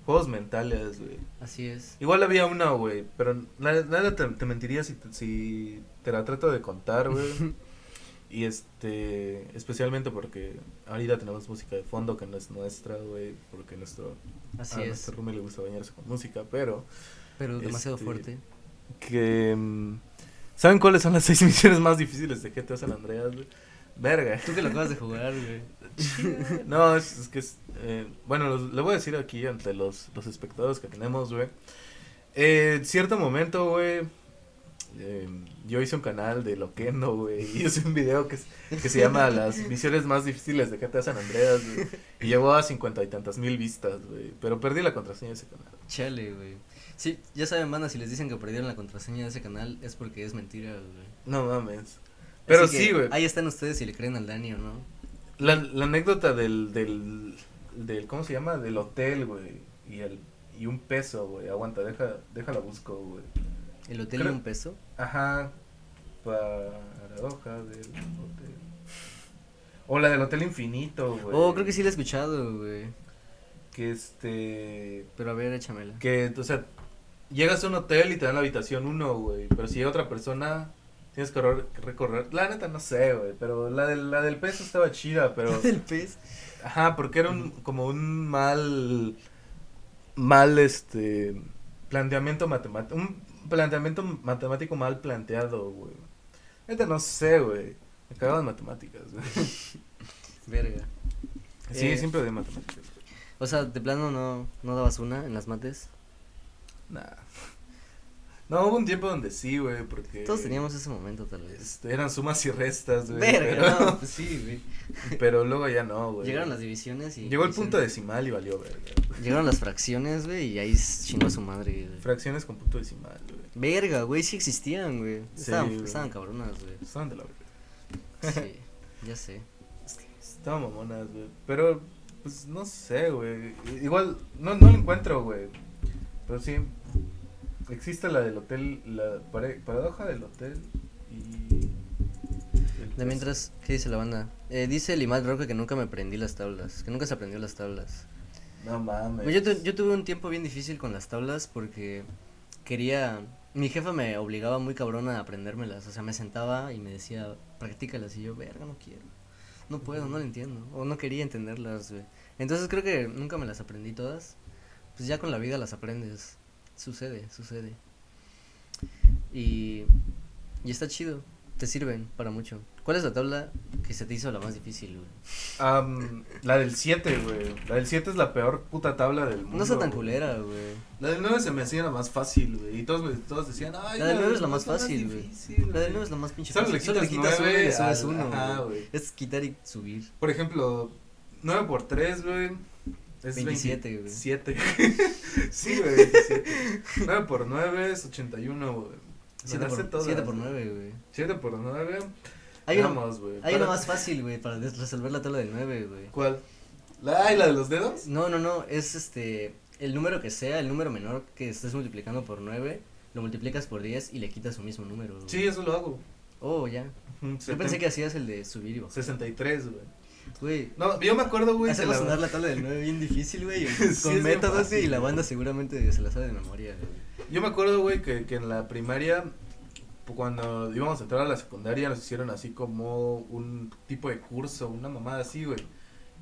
juegos mentales, güey.
Así es.
Igual había una, güey, pero nada, nada te, te mentiría si te, si te la trato de contar, güey. y este, especialmente porque ahorita tenemos música de fondo que no es nuestra, güey, porque nuestro,
Así
a
es.
nuestro roomie le gusta bañarse con música, pero
Pero demasiado
este,
fuerte.
que... mm, ¿Saben cuáles son las seis misiones más difíciles de GTA San Andreas, güey? Verga.
Tú que lo acabas de jugar, güey.
No, es, es que es. eh, bueno, los- le voy a decir aquí ante los, los espectadores que tenemos, güey. Eh, en cierto momento, güey. eh, yo hice un canal de Loquendo, güey. Y hice un video que, que se llama Las misiones más difíciles de GTA San Andreas, güey. Y llegó a cincuenta y tantas mil vistas, güey. Pero perdí la contraseña de ese canal.
Chale, güey. Sí, ya saben, banda, si les dicen que perdieron la contraseña de ese canal es porque es mentira, güey.
No mames. Pero
Así que
sí, güey.
Ahí están ustedes si le creen al Dani o no.
La, la anécdota del, del, del, ¿cómo se llama? Del hotel, güey, y el, y un peso, güey, aguanta, deja, déjala busco, güey.
¿El hotel
Creo-
y un peso?
Ajá, paradoja del hotel. O la del hotel infinito, güey.
Oh, creo que sí la he escuchado, güey.
Que este,
Pero a ver, échamela.
que, o sea, llegas a un hotel y te dan la habitación uno, güey, pero si llega otra persona, tienes que recorrer, la neta no sé, güey, pero la del, la del peso estaba chida, pero...
¿El pez?
Ajá, porque era un, como un mal, mal, este, planteamiento matemático, un planteamiento matemático mal planteado, güey. Neta, no sé, güey. Me cagaba en matemáticas, güey.
Verga.
Sí,
Eh.
siempre de matemáticas. güey.
O sea, de plano no, no dabas una en las mates.
Nah. No, hubo un tiempo donde sí, güey, porque...
Todos teníamos ese momento, tal vez.
este, eran sumas y restas, güey.
Verga,
pero,
no, pues sí, güey.
pero luego ya no, güey.
Llegaron las divisiones y.
Llegó el punto decimal y valió, verga.
Llegaron las fracciones, güey, y ahí chingó a su madre, güey.
Fracciones con punto decimal, güey.
Verga, güey, sí existían, güey.
Sí,
Estaban, estaban cabronas, güey.
Estaban de la verga.
Sí, ya sé.
Estaban mamonas, güey. Pero, pues, no sé, güey. Igual, no, no lo encuentro, güey. Pero sí, existe la del hotel, la paradoja del hotel y...
De mientras, ¿qué dice la banda? Eh, dice Limal Roque que nunca me aprendí las tablas, que nunca se aprendió las tablas.
No mames.
Güey, Yo, tu- yo tuve un tiempo bien difícil con las tablas porque quería... Mi jefa me obligaba muy cabrón a aprendérmelas, o sea, me sentaba y me decía, practícalas, y yo, verga, no quiero, no puedo, no lo entiendo, o no quería entenderlas, güey. Entonces creo que nunca me las aprendí todas, pues ya con la vida las aprendes, sucede, sucede. Y, y está chido, te sirven para mucho. ¿Cuál es la tabla que se te hizo la más difícil, güey?
Am, la del 7, güey. La del 7 es la peor puta tabla del mundo.
No está tan culera, güey.
La del 9 se me hacía la más fácil, güey. Y todos, todos decían, ay,
La del nueve es la más fácil, güey. La del 9 es la más pinche fácil. Solo le
quitas
quitas uno y subes uno.
ajá,
güey. Es quitar y subir.
Por ejemplo, 9 por 3, güey. Es
27, güey.
27. sí, güey, 27. 9 por 9 es 81, güey. Me
7
las sé
por,
todas,
7 por
güey.
9, güey.
7 por 9.
Hay una,
Vamos, güey.
hay una
Para-
más fácil, güey, para resolver la tabla del 9, güey.
¿Cuál? ¿La, ay, la de los dedos?
No, no, no, es este, el número que sea, el número menor que estés multiplicando por 9, lo multiplicas por 10 y le quitas su mismo número. güey.
Sí, eso lo hago.
Oh, ya. Yo pensé que hacías el de subir y bajar.
63, güey.
Güey,
No, yo me acuerdo, güey.
hacemos
la-
sonar la tabla del 9 bien difícil, güey,
Sí,
con métodos, güey, y la banda seguramente se la sabe de memoria, güey.
Yo me acuerdo, güey, que, que en la primaria, cuando íbamos a entrar a la secundaria, nos hicieron así como un tipo de curso, una mamada así, güey.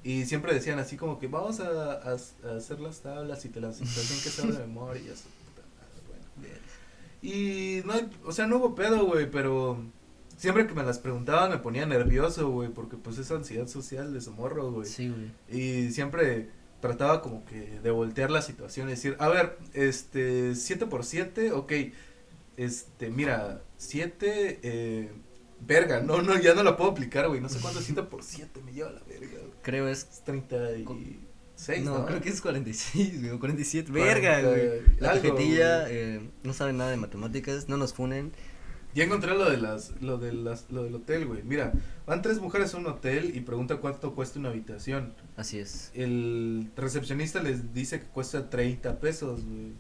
Y siempre decían así como que vamos a, a- a hacer las tablas y te las hacen que saber de memoria. y eso, puta madre, bueno. Y no o sea, no hubo pedo, güey, pero siempre que me las preguntaban me ponía nervioso, güey, porque pues es ansiedad social de su morro, güey.
Sí, güey.
Y siempre trataba como que de voltear la situación y decir, a ver, este, 7 por 7, ok, este, mira, 7, eh, verga, no, no, ya no la puedo aplicar, güey, no sé cuánto es 7 por 7, me lleva la verga, güey.
Creo es
Es 36,
no,
¿no?
creo que es 46, güey, o 47.
40,
Verga, güey. La cajetilla, eh, no saben nada de matemáticas, no nos funen.
Ya encontré lo de las, lo de las, lo del hotel, güey, mira, van tres mujeres a un hotel y pregunta cuánto cuesta una habitación.
Así es.
El recepcionista les dice que cuesta 30 pesos, güey.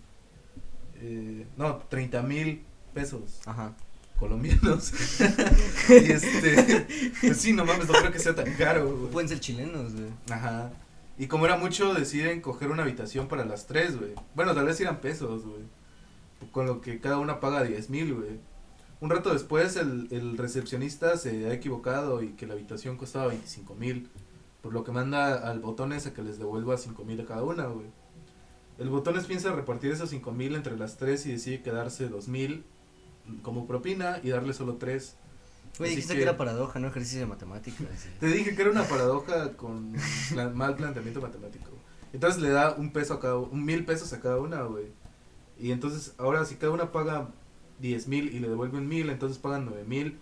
Eh, no, 30 mil pesos.
Ajá.
colombianos. y este, pues sí, no mames, no creo que sea tan caro, güey.
Pueden ser chilenos, güey.
Ajá. Y como era mucho, deciden coger una habitación para las tres, güey. Bueno, tal vez eran pesos, güey. Con lo que cada una paga diez mil, güey. Un rato después, el, el recepcionista se ha equivocado y que la habitación costaba 25 mil. Por lo que manda al botones a que les devuelva 5 mil a cada una, güey. El botones piensa repartir esos 5 mil entre las tres y decide quedarse dos mil como propina y darle solo tres.
Güey,
Así
dijiste que...
que-
era paradoja, no ejercicio de matemáticas. sí.
Te dije que era una paradoja con plan- mal planteamiento matemático. Entonces le da un peso a cada un mil pesos a cada una, güey. Y entonces ahora si cada una paga diez mil y le devuelven mil, entonces pagan nueve mil.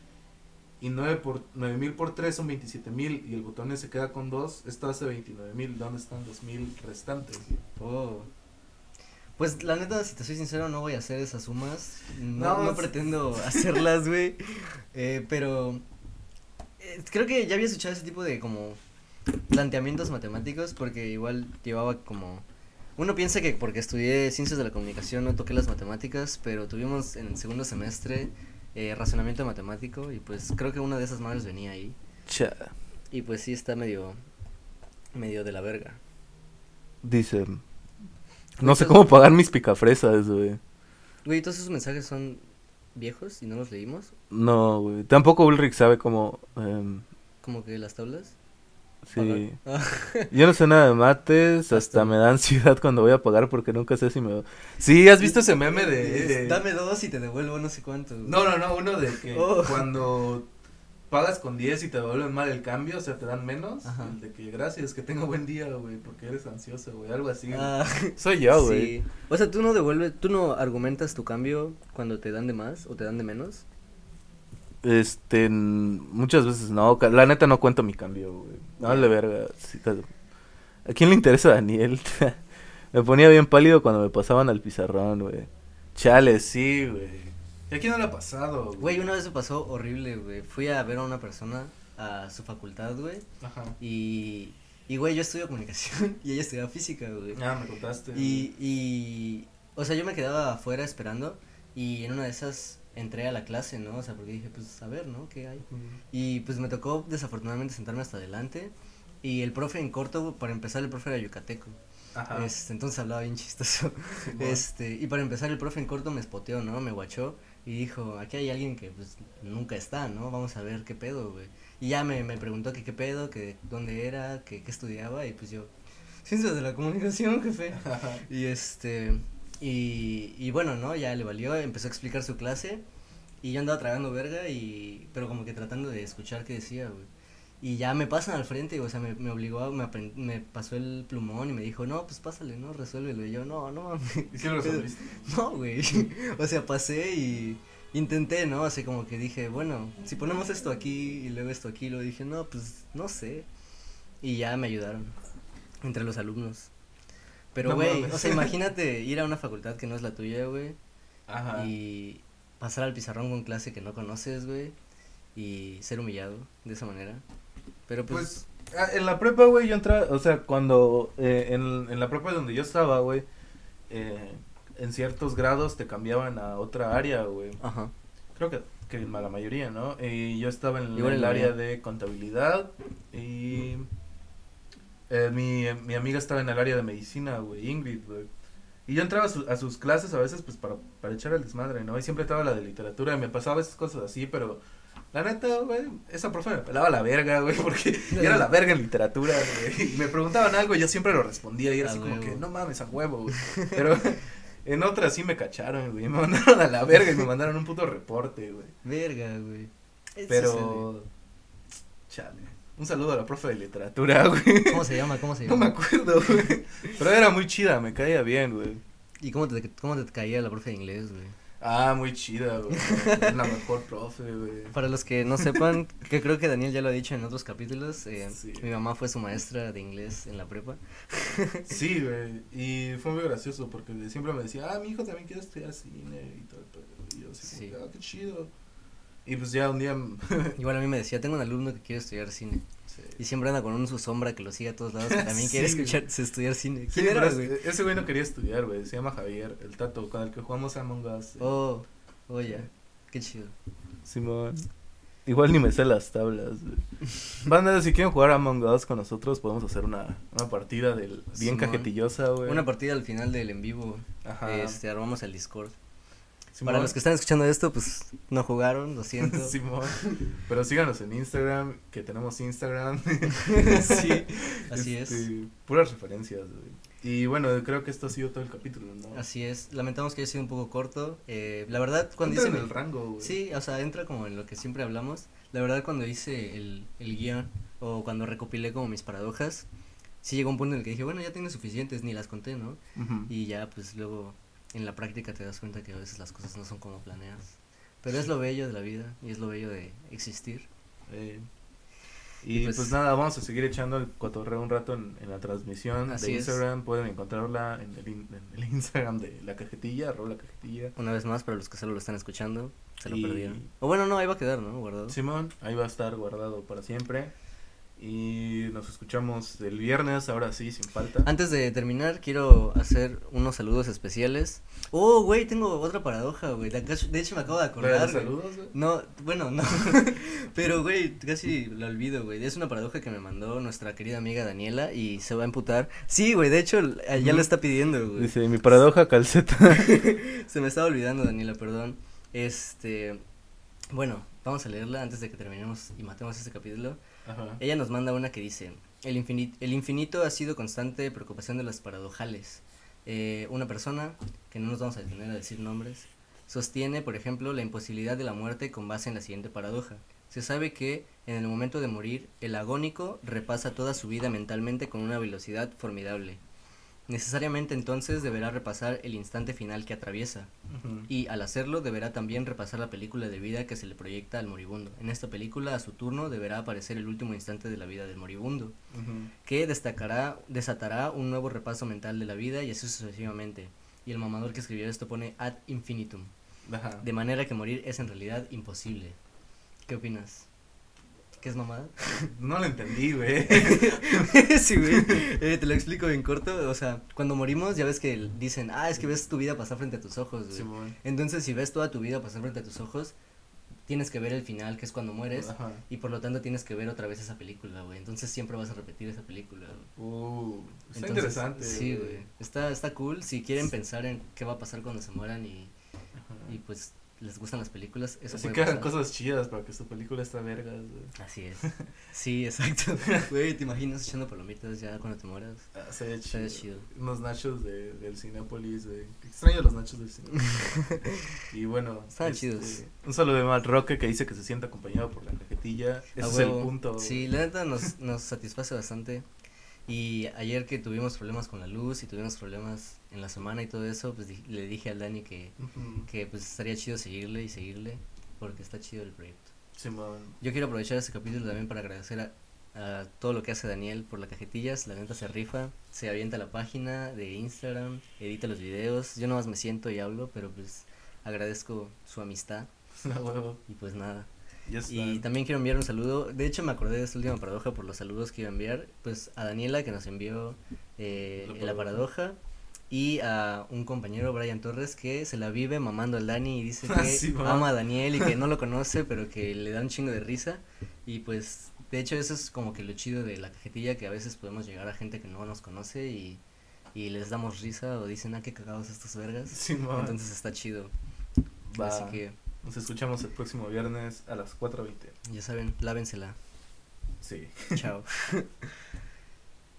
Y nueve por nueve mil por tres son veintisiete mil y el botón se queda con dos. Esto hace veintinueve mil. ¿Dónde están los mil restantes?
Oh. Pues la neta, si te soy sincero, no voy a hacer esas sumas. No,
No,
pretendo hacerlas, güey. Eh, pero eh, creo que ya había escuchado ese tipo de como planteamientos matemáticos porque igual llevaba como... Uno piensa que porque estudié ciencias de la comunicación no toqué las matemáticas, pero tuvimos en el segundo semestre eh, razonamiento matemático y pues creo que una de esas madres venía ahí.
Cha.
Y pues sí está medio... medio de la verga.
Dice. No sé cómo pagar mis picafresas, güey.
Güey, todos esos mensajes son viejos y no los leímos.
No, güey. Tampoco Ulrich sabe cómo. em,
Como que las tablas.
Sí. Yo no sé nada de mates, hasta me da ansiedad cuando voy a pagar porque nunca sé si me. Sí, ¿has visto ese meme de.
Dame dos y te devuelvo no sé cuánto. güey.
No, no, no, uno de que
Oh.
cuando pagas con 10 y te devuelven mal el cambio, o sea, te dan menos.
Ajá.
El de que gracias, que tenga buen día, güey, porque eres ansioso, güey, algo así.
Ah,
Soy yo, güey.
sí. O sea, tú no devuelves, tú no argumentas tu cambio cuando te dan de más o te dan de menos.
Este. Muchas veces no. La neta no cuento mi cambio, güey. No vale verga. ¿A quién le interesa a Daniel? me ponía bien pálido cuando me pasaban al pizarrón, güey. Chale, sí, güey.
¿Y a quién no le ha pasado?
Güey, una vez me pasó horrible, güey. Fui a ver a una persona a su facultad, güey.
Ajá.
Y, y güey, yo estudio comunicación y ella estudia física, güey.
Ah, me contaste.
Y, y, o sea, yo me quedaba afuera esperando y en una de esas entré a la clase, ¿no? O sea, porque dije, pues, a ver, ¿no? ¿Qué hay? Y pues me tocó desafortunadamente sentarme hasta adelante y el profe en corto, para empezar, el profe era yucateco.
Ajá.
Este, entonces hablaba bien chistoso. Este, y para empezar, el profe en corto me espoteó, ¿no? Me guachó y dijo, aquí hay alguien que pues nunca está, ¿no? Vamos a ver qué pedo, güey. Y ya me, me preguntó que qué pedo, que dónde era, que qué estudiaba y pues yo, ciencias de la comunicación, jefe.
Ajá.
Y este, y, y bueno, ¿no? Ya le valió, empezó a explicar su clase y yo andaba tragando verga y, pero como que tratando de escuchar qué decía, güey. Y ya me pasan al frente, o sea, me, me obligó, a- me, me pasó el plumón y me dijo, no, pues pásale, ¿no? Resuélvelo. Y yo, no, no mames.
¿Y si lo resolviste?
No, güey. O sea, pasé y intenté, ¿no? Así como que dije, bueno, si ponemos esto aquí y luego esto aquí, lo dije, no, pues no sé. Y ya me ayudaron entre los alumnos. Pero, güey, o sea, imagínate ir a una facultad que no es la tuya, güey,
Ajá.
y pasar al pizarrón con clase que no conoces, güey, y ser humillado de esa manera. Pero pues,
Pues, en la prepa, güey, yo entraba, o sea, cuando, eh, en, en la prepa donde yo estaba, güey, eh, en ciertos grados te cambiaban a otra área, güey.
ajá.
Creo que, que la mayoría, ¿no? Y yo estaba en el área de contabilidad y eh, mi, mi amiga estaba en el área de medicina, güey, Ingrid, güey. Y yo entraba a, su- a sus clases a veces, pues, para, para echar el desmadre, ¿no? Y siempre estaba la de literatura y me pasaba a veces cosas así, pero la neta, güey, esa profe me pelaba la verga, güey, porque yo era la verga en literatura, güey. Y me preguntaban algo y yo siempre lo respondía y era
A
así como que, no mames, a huevo, güey. Pero en otras sí me cacharon, güey, me mandaron a la verga y me mandaron un puto reporte, güey.
Verga, güey.
Pero, chale, un saludo a la profe de literatura, güey.
¿Cómo se llama? ¿Cómo se
No
llama?
me acuerdo, güey. Pero era muy chida, me caía bien, güey.
¿Y cómo te, cómo te caía la profe de inglés, güey?
Ah, muy chida, güey. La mejor profe, güey.
Para los que no sepan, que creo que Daniel ya lo ha dicho en otros capítulos, eh,
Sí.
mi mamá fue su maestra de inglés en la prepa.
Sí, güey. Y fue muy gracioso porque siempre me decía, ah, mi hijo también quiere estudiar cine y todo. el pedo". Y yo así,
Sí.
como que, ah, qué chido. Y pues ya un día.
Igual a mí me decía, tengo un alumno que quiere estudiar cine.
sí.
Y siempre anda con un su sombra que lo sigue a todos lados, que también quiere escuchar, estudiar cine.
Sí,
¿Quién era, güey?
ese- güey no quería estudiar, güey. Se llama Javier, el tato, con el que jugamos Among Us.
Oh, oh, ya. Qué chido.
Simón. Igual ni me sé las tablas. güey. Banda, si quieren jugar Among Us con nosotros, podemos hacer una, una partida del bien
Simón.
cajetillosa, güey.
Una partida al final del en vivo.
Ajá.
Este, armamos el Discord.
Simón.
Para los que están escuchando esto, pues no jugaron, lo siento.
Simón. Pero síganos en Instagram, que tenemos Instagram.
sí, así es.
Este, Puras referencias, güey. Y bueno, creo que esto ha sido todo el capítulo, ¿no?
Así es. Lamentamos que haya sido un poco corto. Eh, la verdad, cuando
Entra
hice
en el rango, güey.
Sí, o sea, entra como en lo que siempre hablamos. La verdad, cuando hice el, el guion o cuando recopilé como mis paradojas, sí llegó un punto en el que dije, bueno, ya tengo suficientes, ni las conté, ¿no? Y ya, pues luego en la práctica te das cuenta que a veces las cosas no son como planeas. Pero es lo bello de la vida y es lo bello de existir.
Eh,
Y
y
pues-
pues, nada, vamos a seguir echando el cotorreo un rato en, en la transmisión de
es.
Instagram. Pueden encontrarla en el, in- en el Instagram de la cajetilla, arroba la cajetilla.
Una vez más, para los que solo lo están escuchando, se lo
Y-
perdieron. O bueno, no, ahí va a quedar, ¿no? Guardado.
Simón, ahí va a estar guardado para siempre. Y nos escuchamos el viernes, ahora sí, sin falta.
Antes de terminar, quiero hacer unos saludos especiales. Oh, güey, tengo otra paradoja, güey. De, hecho, me acabo de
¿De
acordar.
los saludos, güey?
No, bueno, no. Pero, güey, casi lo olvido, güey. Es una paradoja que me mandó nuestra querida amiga Daniela y se va a emputar. Sí, güey, de hecho, ya lo está pidiendo, güey.
Dice, mi paradoja calceta.
Se me estaba olvidando, Daniela, perdón. Este. Bueno, vamos a leerla antes de que terminemos y matemos este capítulo. Ella nos manda una que dice, el infinito, el infinito ha sido constante preocupación de los paradojales. Eh, una persona, que no nos vamos a detener a decir nombres, sostiene, por ejemplo, la imposibilidad de la muerte con base en la siguiente paradoja. Se sabe que, en el momento de morir, el agónico repasa toda su vida mentalmente con una velocidad formidable. Necesariamente entonces deberá repasar el instante final que atraviesa, y al hacerlo deberá también repasar la película de vida que se le proyecta al moribundo. En esta película, a su turno, deberá aparecer el último instante de la vida del moribundo, que destacará, desatará un nuevo repaso mental de la vida y así sucesivamente. Y el mamador que escribió esto pone ad infinitum,
Ajá.
de manera que morir es en realidad imposible. ¿Qué opinas? ¿Qué es mamada?
No lo entendí, güey.
sí, güey. Eh, te lo explico en corto. O sea, cuando morimos, ya ves que dicen, ah, es que ves tu vida pasar frente a tus ojos, güey.
Simón.
Entonces, si ves toda tu vida pasar frente a tus ojos, tienes que ver el final, que es cuando mueres,
Ajá.
y por lo tanto tienes que ver otra vez esa película, güey. Entonces siempre vas a repetir esa película. güey.
Uh, está
Entonces,
interesante.
Sí, güey. Está, está cool. Si quieren pensar en qué va a pasar cuando se mueran y,
Ajá.
y pues les gustan las películas, eso
Así que hagan cosas chidas para que su película esté vergas.
Así es. Sí, exacto. Güey, ¿te imaginas echando palomitas ya cuando te mueras?
Ah, se ve chido.
chido.
Unos nachos de, del Cinépolis, güey. Extraño los nachos del Cinépolis. y bueno.
Estaban
este,
chidos.
Un saludo de Mal Roque que dice que se siente acompañado por la cajetilla. Ese es el punto.
Sí, la neta nos, nos satisface bastante. Y ayer que tuvimos problemas con la luz y tuvimos problemas en la semana y todo eso, pues di- le dije al Dani que, que pues estaría chido seguirle y seguirle porque está chido el proyecto. Yo quiero aprovechar este capítulo también para agradecer a, a todo lo que hace Daniel por las cajetillas, la neta se rifa, se avienta la página de Instagram, edita los videos, yo nomás me siento y hablo, pero pues agradezco su amistad. Y pues nada. Y también quiero enviar un saludo. De hecho, me acordé de esta última paradoja por los saludos que iba a enviar. Pues a Daniela, que nos envió eh,
La paradoja.
Y a un compañero, Brian Torres, que se la vive mamando al Dani y dice
Ah,
que
sí,
ama a Daniel y que no lo conoce, pero que le da un chingo de risa. Y pues, de hecho, eso es como que lo chido de la cajetilla, que a veces podemos llegar a gente que no nos conoce y, y les damos risa o dicen, ah, qué cagados estos vergas. Entonces está chido.
Va.
Así que,
Nos escuchamos el próximo viernes a las 4.20.
ya saben, lávensela.
Sí.
Chao.